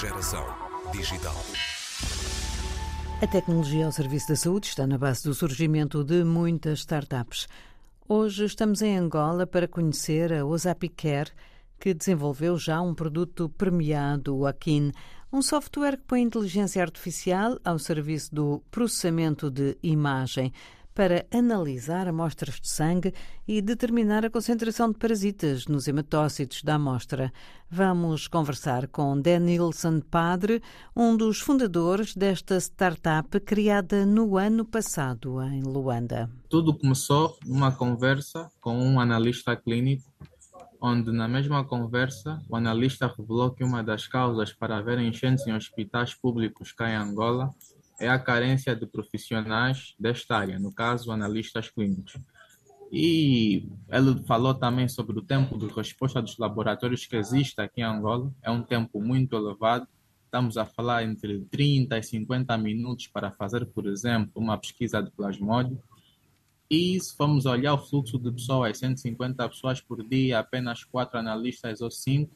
Geração digital. A tecnologia ao serviço da saúde está na base do surgimento de muitas startups. Hoje estamos em Angola para conhecer a Osapicare, que desenvolveu já um produto premiado, o Akin, um software que põe inteligência artificial ao serviço do processamento de imagem para analisar amostras de sangue e determinar a concentração de parasitas nos hematócitos da amostra. Vamos conversar com Denilson Padre, um dos fundadores desta startup criada no ano passado em Luanda. Tudo começou numa conversa com um analista clínico onde na mesma conversa o analista revelou que uma das causas para haver enchentes em hospitais públicos cá em Angola é a carência de profissionais desta área, no caso, analistas clínicos. E ele falou também sobre o tempo de resposta dos laboratórios que existe aqui em Angola, é um tempo muito elevado, estamos a falar entre 30 e 50 minutos para fazer, por exemplo, uma pesquisa de plasmódio, e se formos olhar o fluxo de pessoas, 150 pessoas por dia, apenas quatro analistas ou cinco,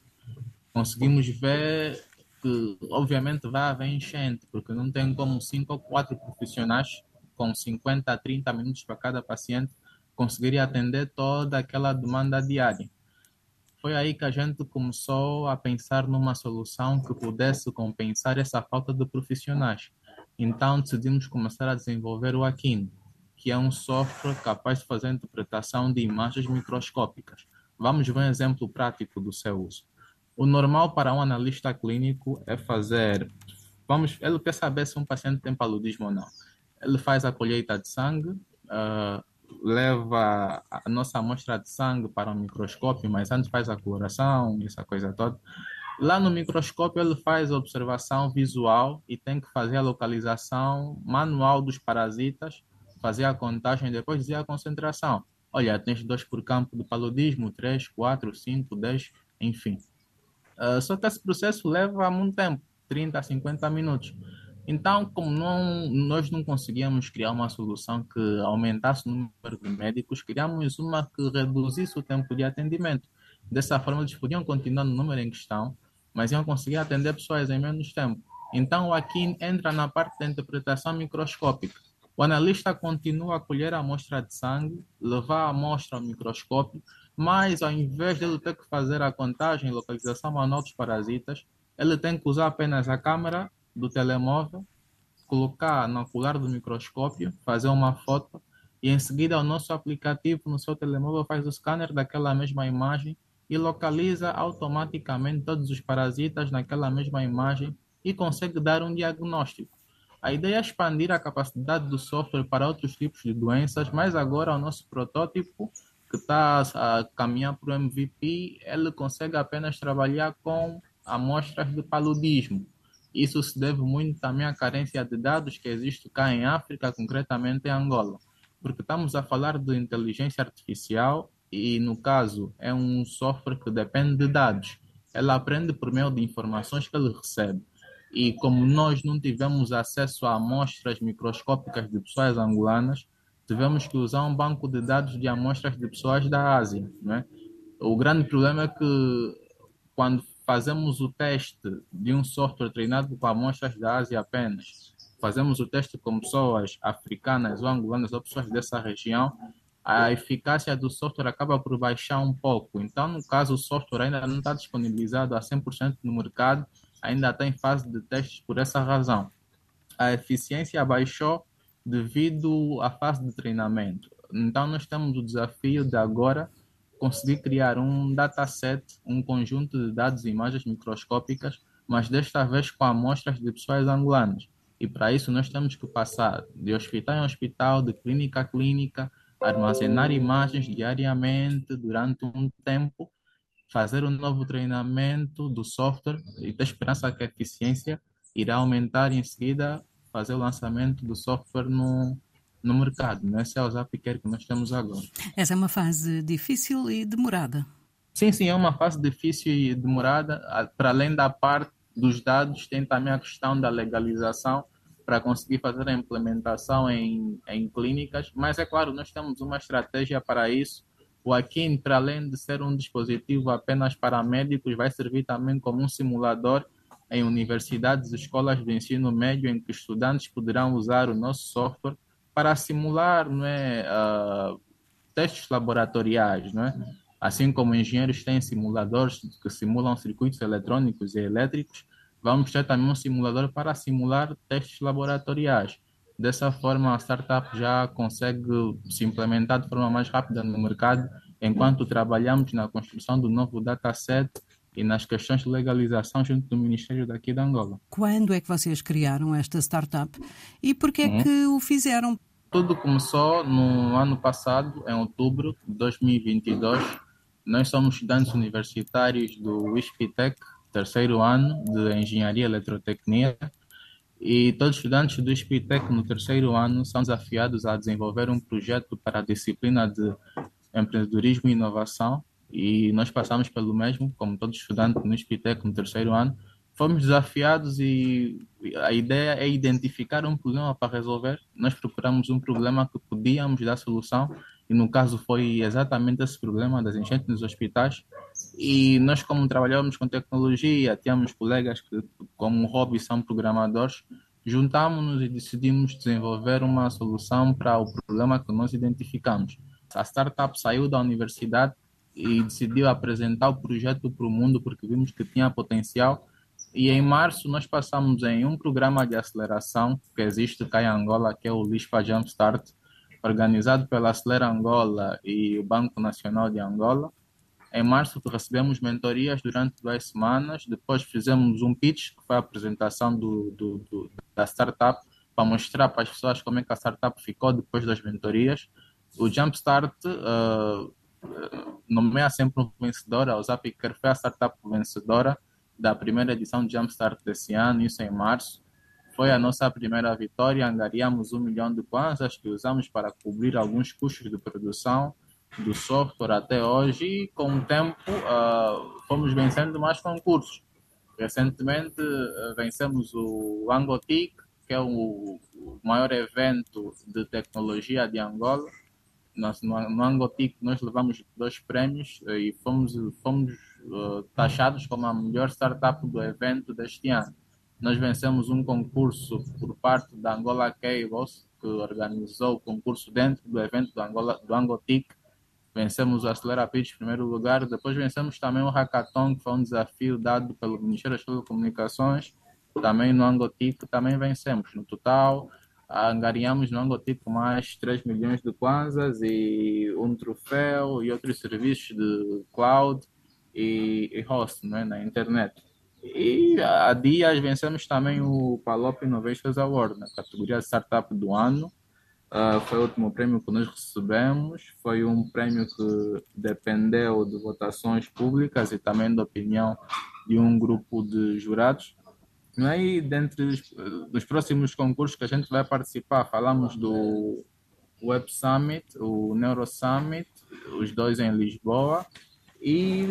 conseguimos ver que obviamente vai haver enchente, porque não tem como cinco ou quatro profissionais com 50 a 30 minutos para cada paciente conseguirem atender toda aquela demanda diária. Foi aí que a gente começou a pensar numa solução que pudesse compensar essa falta de profissionais. Então decidimos começar a desenvolver o Aquino, que é um software capaz de fazer a interpretação de imagens microscópicas. Vamos ver um exemplo prático do seu uso. O normal para um analista clínico é fazer. Vamos, ele quer saber se um paciente tem paludismo ou não. Ele faz a colheita de sangue, uh, leva a nossa amostra de sangue para o microscópio, mas antes faz a coloração, essa coisa toda. Lá no microscópio ele faz a observação visual e tem que fazer a localização manual dos parasitas, fazer a contagem e depois dizer a concentração. Olha, tens dois por campo de paludismo, três, quatro, cinco, dez, enfim. Uh, só que esse processo leva muito tempo, 30 a 50 minutos. Então, como não, nós não conseguíamos criar uma solução que aumentasse o número de médicos, criamos uma que reduzisse o tempo de atendimento. Dessa forma, eles podiam continuar no número em questão, mas iam conseguir atender pessoas em menos tempo. Então, aqui entra na parte da interpretação microscópica. O analista continua a colher a amostra de sangue, levar a amostra ao microscópio mas ao invés de ele ter que fazer a contagem e localização manual dos parasitas, ele tem que usar apenas a câmera do telemóvel, colocar no ocular do microscópio, fazer uma foto e em seguida o nosso aplicativo no seu telemóvel faz o scanner daquela mesma imagem e localiza automaticamente todos os parasitas naquela mesma imagem e consegue dar um diagnóstico. A ideia é expandir a capacidade do software para outros tipos de doenças, mas agora o nosso protótipo que está a caminhar para o MVP, ele consegue apenas trabalhar com amostras de paludismo. Isso se deve muito também à carência de dados que existe cá em África, concretamente em Angola. Porque estamos a falar de inteligência artificial e, no caso, é um software que depende de dados. Ela aprende por meio de informações que ele recebe. E como nós não tivemos acesso a amostras microscópicas de pessoas angolanas, tivemos que usar um banco de dados de amostras de pessoas da Ásia. Né? O grande problema é que quando fazemos o teste de um software treinado com amostras da Ásia apenas, fazemos o teste com pessoas africanas ou angolanas ou pessoas dessa região, a eficácia do software acaba por baixar um pouco. Então, no caso, o software ainda não está disponibilizado a 100% no mercado, ainda está em fase de testes por essa razão. A eficiência baixou devido à fase de treinamento. Então, nós temos o desafio de agora conseguir criar um dataset, um conjunto de dados e imagens microscópicas, mas desta vez com amostras de pessoas angolanas. E para isso nós temos que passar de hospital em hospital, de clínica a clínica, armazenar imagens diariamente durante um tempo, fazer um novo treinamento do software e ter esperança que a eficiência irá aumentar em seguida fazer o lançamento do software no, no mercado. Não é só o Zapcare que nós temos agora. Essa é uma fase difícil e demorada. Sim, sim, é uma fase difícil e demorada. Para além da parte dos dados, tem também a questão da legalização para conseguir fazer a implementação em, em clínicas. Mas é claro, nós temos uma estratégia para isso. O Akin, para além de ser um dispositivo apenas para médicos, vai servir também como um simulador em universidades e escolas de ensino médio em que estudantes poderão usar o nosso software para simular não é, uh, testes laboratoriais, não é? Assim como engenheiros têm simuladores que simulam circuitos eletrônicos e elétricos, vamos ter também um simulador para simular testes laboratoriais. Dessa forma, a startup já consegue se implementar de forma mais rápida no mercado, enquanto trabalhamos na construção do novo dataset e nas questões de legalização junto do Ministério daqui da Angola. Quando é que vocês criaram esta startup e por que é uhum. que o fizeram? Tudo começou no ano passado, em outubro de 2022. Nós somos estudantes universitários do ISPTEC, terceiro ano de Engenharia Eletrotecnia, e todos os estudantes do ISPTEC no terceiro ano são desafiados a desenvolver um projeto para a disciplina de empreendedorismo e inovação e nós passamos pelo mesmo, como todos os estudantes no ISPTEC no terceiro ano, fomos desafiados e a ideia é identificar um problema para resolver. Nós procuramos um problema que podíamos dar solução e no caso foi exatamente esse problema das enchentes nos hospitais. E nós, como trabalhávamos com tecnologia, tínhamos colegas que, como hobby, são programadores, juntámos-nos e decidimos desenvolver uma solução para o problema que nós identificamos. A startup saiu da universidade e decidiu apresentar o projeto para o mundo porque vimos que tinha potencial. E em março nós passamos em um programa de aceleração que existe cá em Angola, que é o LISPA Jumpstart, organizado pela Acelera Angola e o Banco Nacional de Angola. Em março recebemos mentorias durante duas semanas, depois fizemos um pitch, que foi a apresentação do, do, do, da startup, para mostrar para as pessoas como é que a startup ficou depois das mentorias. O Jumpstart uh, nomeia sempre um vencedor, a Zapiker foi a startup vencedora da primeira edição de Jumpstart desse ano, isso em março. Foi a nossa primeira vitória, angariamos um milhão de kwanzas que usamos para cobrir alguns custos de produção do software até hoje e com o tempo uh, fomos vencendo mais concursos. Recentemente uh, vencemos o Angotic, que é o, maior evento de tecnologia de Angola. Nós, no, Angotic nós levamos dois prêmios uh, e fomos, fomos taxados como a melhor startup do evento deste ano. Nós vencemos um concurso por parte da Angola Cables, que organizou o concurso dentro do evento do, Angola, do Angotic. Vencemos o Acelera Pitch em primeiro lugar. Depois vencemos também o Hackathon, que foi um desafio dado pelo Ministério das Telecomunicações. Também no Angotic também vencemos. No total, angariamos no Angotic mais 3 milhões de kwanzas e um troféu e outros serviços de cloud e, e host né, na internet. E há dias vencemos também o Palop Innovations Award, na categoria Startup do Ano. Uh, foi o último prêmio que nós recebemos. Foi um prêmio que dependeu de votações públicas e também da opinião de um grupo de jurados. E dentre os, próximos concursos que a gente vai participar, falamos do Web Summit, o Neuro Summit, os dois em Lisboa, e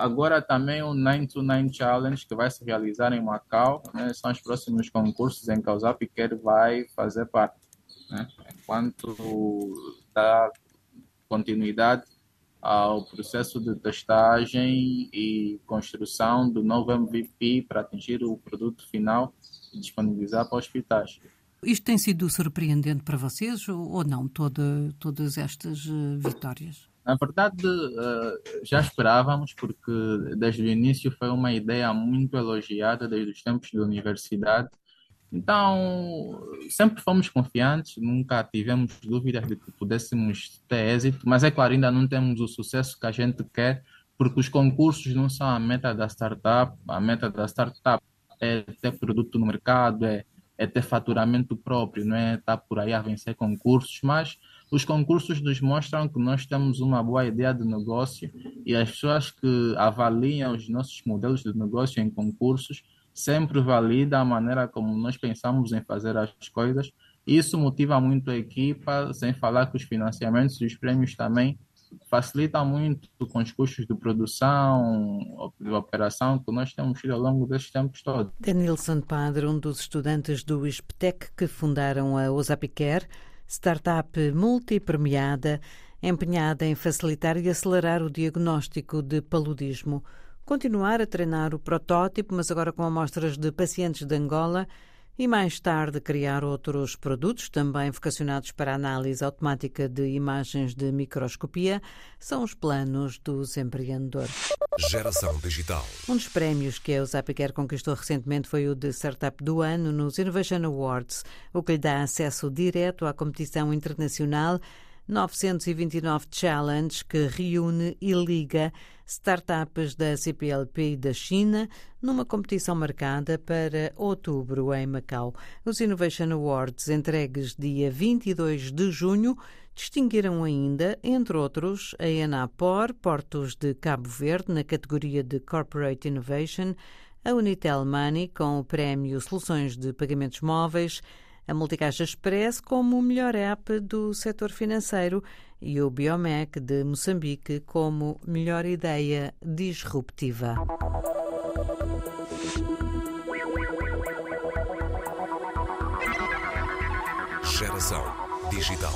agora também o 929 Challenge, que vai se realizar em Macau, né, são os próximos concursos em que o Zapiquer vai fazer parte. Né, enquanto dá continuidade ao processo de testagem e construção do novo MVP para atingir o produto final e disponibilizar para hospitais. Isto tem sido surpreendente para vocês ou não, toda, todas estas eh, vitórias? Na verdade, eh, já esperávamos, porque desde o início foi uma ideia muito elogiada desde os tempos da universidade. Então, sempre fomos confiantes, nunca tivemos dúvidas de que pudéssemos ter êxito, mas é claro, ainda não temos o sucesso que a gente quer, porque os concursos não são a meta da startup, a meta da startup é ter produto no mercado, é, é ter faturamento próprio, não é estar por aí a vencer concursos, mas os concursos nos mostram que nós temos uma boa ideia de negócio e as pessoas que avaliam os nossos modelos de negócio em concursos sempre validam a maneira como nós pensamos em fazer as coisas. Isso motiva muito a equipa, sem falar que os financiamentos e os prêmios também facilitam muito com os custos de produção, de operação que nós temos tido ao longo destes tempos todos. Danilson Padre, um dos estudantes do ISPTEC que fundaram a Osapicare, startup multipremiada, empenhada em facilitar e acelerar o diagnóstico de paludismo. Continuar a treinar o protótipo, mas agora com amostras de pacientes de Angola e mais tarde criar outros produtos também vocacionados para análise automática de imagens de microscopia são os planos dos empreendedores. Geração Digital. Um dos prémios que a Zapicare conquistou recentemente foi o de Startup do Ano nos Innovation Awards, o que lhe dá acesso direto à competição internacional 929 Challenge, que reúne e liga startups da CPLP e da China numa competição marcada para outubro em Macau. Os Innovation Awards, entregues dia 22 de junho, distinguiram ainda, entre outros, a Enapor, Portos de Cabo Verde, na categoria de Corporate Innovation, a Unitel Money, com o prémio Soluções de Pagamentos Móveis, a Multicaixa Express como o melhor app do setor financeiro e o Biomec de Moçambique como melhor ideia disruptiva. Geração Digital.